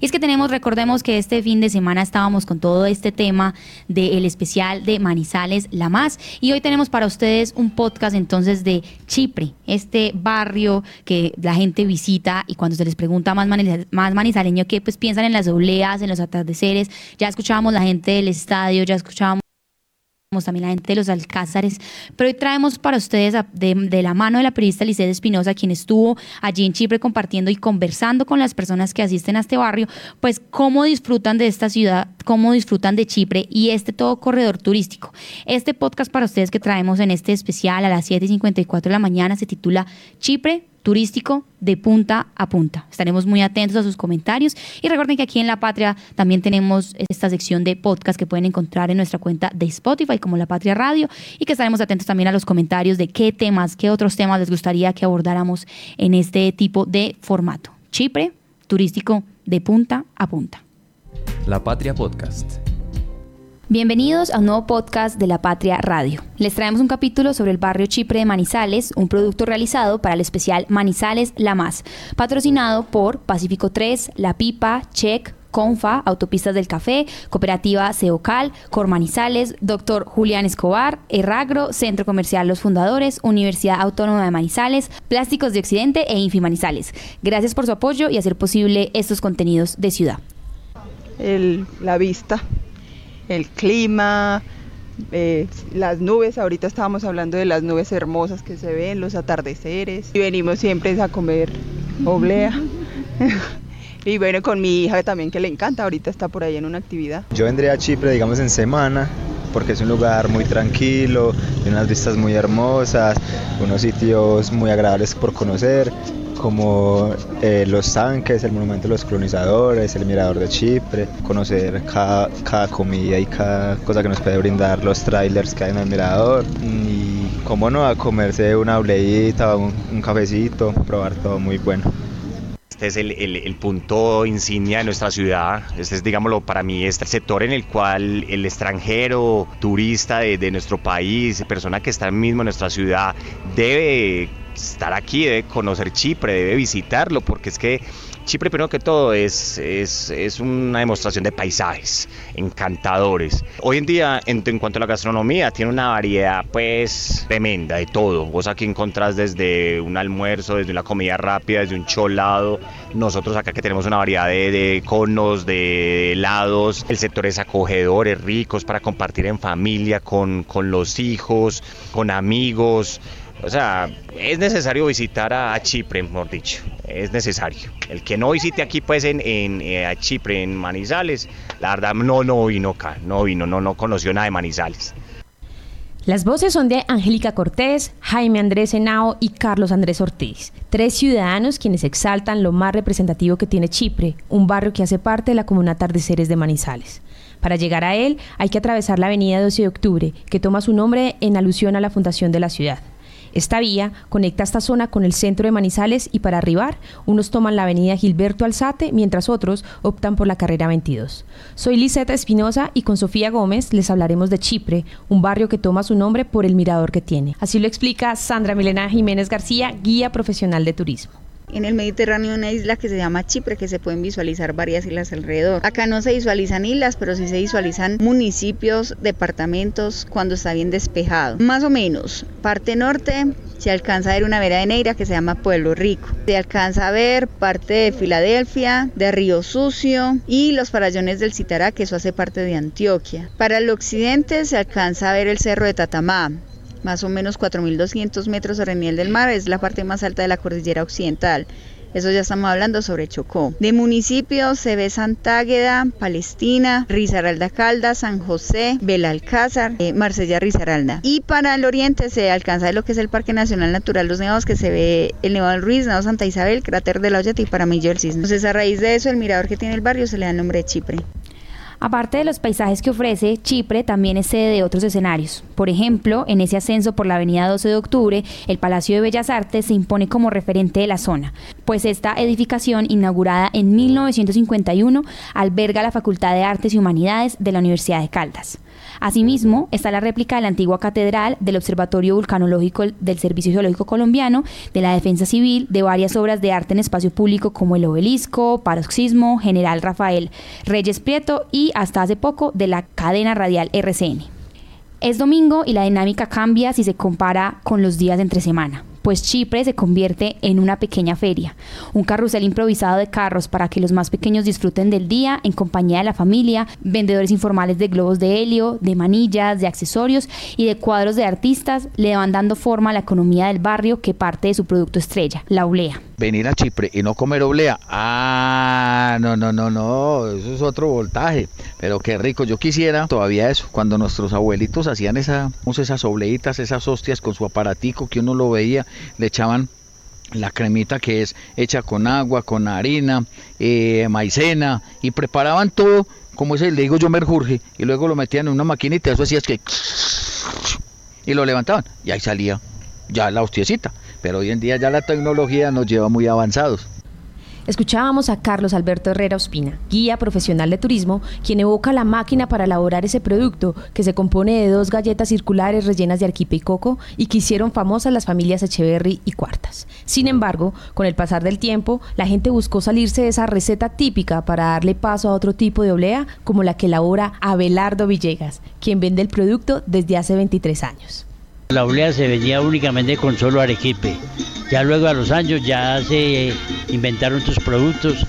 Y es que tenemos, recordemos que este fin de semana estábamos con todo este tema del especial de Manizales La Más. Y hoy tenemos para ustedes un podcast entonces de Chipre, este barrio que la gente visita y cuando se les pregunta más, más manizaleño que pues piensan en las obleas, en los atardeceres, ya escuchábamos la gente del estadio, ya escuchábamos también la gente de los Alcázares, pero hoy traemos para ustedes de, la mano de la periodista Licede Espinosa, quien estuvo allí en Chipre compartiendo y conversando con las personas que asisten a este barrio, pues cómo disfrutan de esta ciudad, cómo disfrutan de Chipre y este todo corredor turístico. Este podcast para ustedes que traemos en este especial a las 7.54 de la mañana se titula Chipre, turístico de punta a punta. Estaremos muy atentos a sus comentarios y recuerden que aquí en La Patria también tenemos esta sección de podcast que pueden encontrar en nuestra cuenta de Spotify como La Patria Radio y que estaremos atentos también a los comentarios de qué temas, qué otros temas les gustaría que abordáramos en este tipo de formato. Chipre, turístico de punta a punta. La Patria Podcast. Bienvenidos a un nuevo podcast de La Patria Radio. Les traemos un capítulo sobre el barrio Chipre de Manizales, un producto realizado para el especial Manizales La Más, patrocinado por Pacífico 3, La Pipa, Check, Confa, Autopistas del Café, Cooperativa Ceocal, Cormanizales, Doctor Julián Escobar, Erragro, Centro Comercial Los Fundadores, Universidad Autónoma de Manizales, Plásticos de Occidente e Infi Manizales. Gracias por su apoyo y hacer posible estos contenidos de ciudad. la vista el clima, eh, las nubes, ahorita estábamos hablando de las nubes hermosas que se ven, los atardeceres. Y venimos siempre a comer oblea. y bueno, con mi hija también que le encanta, ahorita está por ahí en una actividad. Yo vendría a Chipre, digamos, en semana, porque es un lugar muy tranquilo, tiene unas vistas muy hermosas, unos sitios muy agradables por conocer como eh, los tanques, el monumento de los colonizadores, el mirador de Chipre, conocer cada, comida y cada cosa que nos puede brindar los trailers que hay en el mirador y cómo no, a comerse una obleita, un, un cafecito, probar todo muy bueno. Este es el, punto insignia de nuestra ciudad. Este es, digámoslo, para mí, este sector en el cual el extranjero, turista de, de nuestro país, persona que está mismo en nuestra ciudad, debe estar aquí, debe conocer Chipre, debe visitarlo, porque es que Chipre, primero que todo, es, es, una demostración de paisajes encantadores. Hoy en día, en, cuanto a la gastronomía, tiene una variedad pues tremenda de todo. Vos aquí encontrás desde un almuerzo, desde una comida rápida, desde un cholado. Nosotros acá que tenemos una variedad de, conos, de helados. El sector es acogedor, es rico, es para compartir en familia, con, con los hijos, con amigos. O sea, es necesario visitar a, Chipre, mejor dicho, es necesario. El que no visite aquí, pues, en, eh, a Chipre, en Manizales, la verdad, no, no vino acá, no vino, no, no conoció nada de Manizales. Las voces son de Angélica Cortés, Jaime Andrés Henao y Carlos Andrés Ortiz, tres ciudadanos quienes exaltan lo más representativo que tiene Chipre, un barrio que hace parte de la Comuna Atardeceres de Manizales. Para llegar a él hay que atravesar la avenida 12 de octubre, que toma su nombre en alusión a la fundación de la ciudad. Esta vía conecta esta zona con el centro de Manizales y para arribar, unos toman la avenida Gilberto Alzate, mientras otros optan por la carrera 22. Soy Liseta Espinosa y con Sofía Gómez les hablaremos de Chipre, un barrio que toma su nombre por el mirador que tiene. Así lo explica Sandra Milena Jiménez García, guía profesional de turismo en el Mediterráneo una isla que se llama Chipre, que se pueden visualizar varias islas alrededor. Acá no se visualizan islas, pero sí se visualizan municipios, departamentos cuando está bien despejado. Más o menos, parte norte se alcanza a ver una vera de Neira que se llama Pueblo Rico. Se alcanza a ver parte de Filadelfia, de Río Sucio y los farallones del Citará, que eso hace parte de Antioquia. Para el occidente se alcanza a ver el cerro de Tatamá, más o menos 4.200 metros sobre el nivel del mar, es la parte más alta de la cordillera occidental. Eso ya estamos hablando sobre Chocó. De municipios se ve Santágueda, Palestina, Risaralda Calda, San José, Belalcázar, eh, Marsella Risaralda. Y para el oriente se alcanza lo que es el Parque Nacional Natural Los Nevados, que se ve el Nevado del Ruiz, Nevado Santa Isabel, cráter de la Olleta y Paramillo del Cisne. Entonces a raíz de eso el mirador que tiene el barrio se le da el nombre de Chipre. Aparte de los paisajes que ofrece, Chipre también es sede de otros escenarios. Por ejemplo, en ese ascenso por la avenida 12 de octubre, el Palacio de Bellas Artes se impone como referente de la zona, pues esta edificación, inaugurada en 1951, alberga la Facultad de Artes y Humanidades de la Universidad de Caldas. Asimismo, está la réplica de la antigua catedral, del Observatorio Vulcanológico del Servicio Geológico Colombiano, de la Defensa Civil, de varias obras de arte en espacio público como el Obelisco, Paroxismo, General Rafael Reyes Prieto y hasta hace poco de la cadena radial RCN. Es domingo y la dinámica cambia si se compara con los días entre semana pues Chipre se convierte en una pequeña feria, un carrusel improvisado de carros para que los más pequeños disfruten del día en compañía de la familia, vendedores informales de globos de helio, de manillas, de accesorios y de cuadros de artistas le van dando forma a la economía del barrio que parte de su producto estrella, la oblea. Venir a Chipre y no comer oblea, ah, no, no, no, no, eso es otro voltaje, pero qué rico, yo quisiera todavía eso, cuando nuestros abuelitos hacían esa, esas obleitas, esas hostias con su aparatico que uno lo veía le echaban la cremita que es hecha con agua, con harina, eh, maicena y preparaban todo como ese, le digo yo merjurje y luego lo metían en una maquinita, eso hacía es que y lo levantaban y ahí salía ya la hostiecita. Pero hoy en día ya la tecnología nos lleva muy avanzados. Escuchábamos a Carlos Alberto Herrera Ospina, guía profesional de turismo, quien evoca la máquina para elaborar ese producto que se compone de dos galletas circulares rellenas de arquipe y coco y que hicieron famosas las familias Echeverry y Cuartas. Sin embargo, con el pasar del tiempo, la gente buscó salirse de esa receta típica para darle paso a otro tipo de oblea como la que elabora Abelardo Villegas, quien vende el producto desde hace 23 años. La oblea se vendía únicamente con solo arequipe. Ya luego a los años ya se inventaron otros productos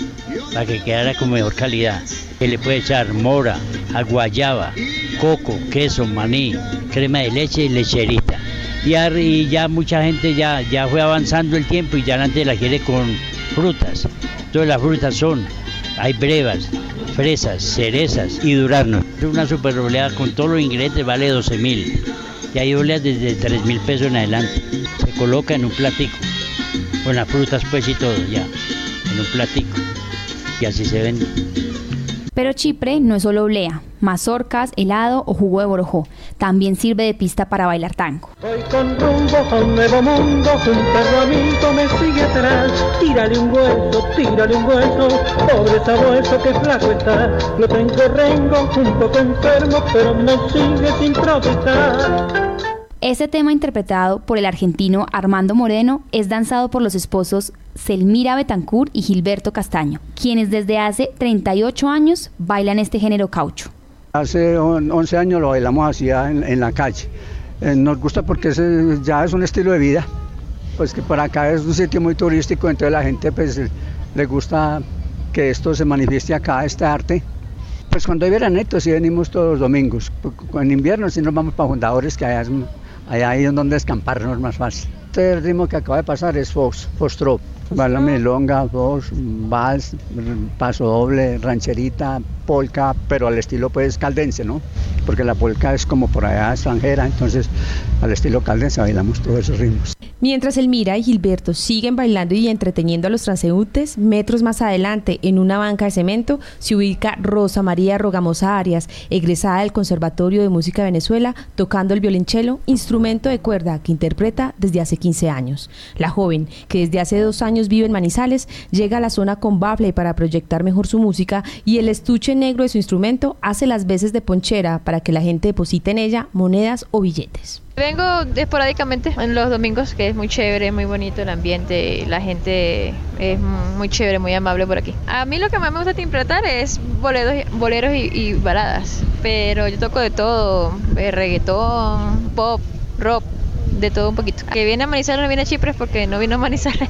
para que quedara con mejor calidad. Se le puede echar mora, aguayaba, coco, queso, maní, crema de leche y lecherita. Y ya mucha gente ya, ya fue avanzando el tiempo y ya antes la quiere con frutas. Todas las frutas son, hay brevas, fresas, cerezas y duraznos. Una super con todos los ingredientes vale 12 mil y hay oleas desde 3 mil pesos en adelante. Se coloca en un platico, con las frutas pues y todo ya, en un platico, y así se vende. Pero Chipre no es solo oblea, mazorcas, helado o jugo de borojó. También sirve de pista para bailar tango. Voy con rumbo a un nuevo mundo, un perro me sigue atrás. Tírale un hueso, tírale un hueso, pobre sabueso que flaco está. Lo tengo rengo, un poco enfermo, pero no sigue sin protestar. Este tema interpretado por el argentino Armando Moreno es danzado por los esposos Selmira Betancourt y Gilberto Castaño, quienes desde hace 38 años bailan este género caucho. Hace 11 años lo bailamos así en, la calle. Eh, nos gusta porque ya es un estilo de vida, pues que por acá es un sitio muy turístico, entonces la gente pues le gusta que esto se manifieste acá, este arte. Pues cuando hay veranito sí venimos todos los domingos, en invierno sí nos vamos para fundadores que allá es Allá hay donde escamparnos más fácil. Este ritmo que acaba de pasar es Fox, Fox Trop. Va la milonga, Fox, vals, paso doble, rancherita, polka, pero al estilo pues caldense, ¿no? Porque la polka es como por allá extranjera, entonces al estilo caldense bailamos todos esos ritmos. Mientras Elmira y Gilberto siguen bailando y entreteniendo a los transeúntes, metros más adelante, en una banca de cemento, se ubica Rosa María Rogamosa Arias, egresada del Conservatorio de Música de Venezuela, tocando el violonchelo, instrumento de cuerda que interpreta desde hace 15 años. La joven, que desde hace dos años vive en Manizales, llega a la zona con bafle para proyectar mejor su música y el estuche negro de su instrumento hace las veces de ponchera para que la gente deposite en ella monedas o billetes. Vengo esporádicamente en los domingos, que es muy chévere, muy bonito el ambiente, la gente es muy chévere, muy amable por aquí. A mí lo que más me gusta interpretar es boleros, boleros y, baladas, pero yo toco de todo, eh, reggaetón, pop, rock, de todo un poquito. Que viene a Manizales no viene a Chipre porque no vino a Manizales.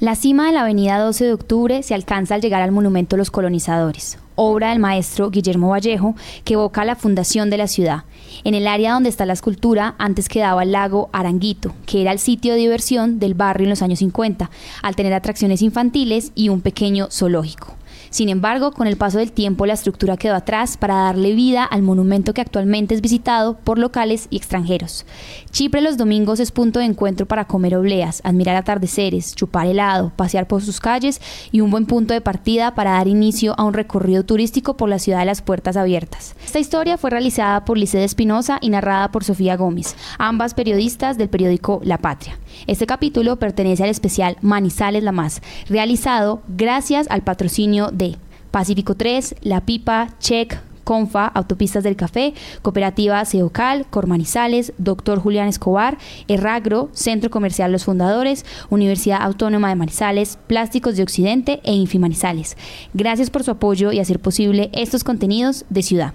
La cima de la avenida 12 de octubre se alcanza al llegar al monumento Los Colonizadores, obra del maestro Guillermo Vallejo que evoca la fundación de la ciudad. En el área donde está la escultura antes quedaba el lago Aranguito, que era el sitio de diversión del barrio en los años 50, al tener atracciones infantiles y un pequeño zoológico. Sin embargo, con el paso del tiempo la estructura quedó atrás para darle vida al monumento que actualmente es visitado por locales y extranjeros. Chipre los domingos es punto de encuentro para comer obleas, admirar atardeceres, chupar helado, pasear por sus calles y un buen punto de partida para dar inicio a un recorrido turístico por la ciudad de las puertas abiertas. Esta historia fue realizada por Lice Espinosa y narrada por Sofía Gómez, ambas periodistas del periódico La Patria. Este capítulo pertenece al especial Manizales La Más, realizado gracias al patrocinio de Pacífico 3, La Pipa, Check, Confa, Autopistas del Café, Cooperativa Ceocal, Cormanizales, Doctor Julián Escobar, Erragro, Centro Comercial Los Fundadores, Universidad Autónoma de Manizales, Plásticos de Occidente e Infimanizales. Gracias por su apoyo y hacer posible estos contenidos de ciudad.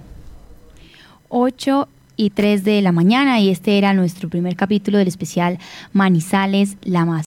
8 y 3 de la mañana y este era nuestro primer capítulo del especial Manizales La Más.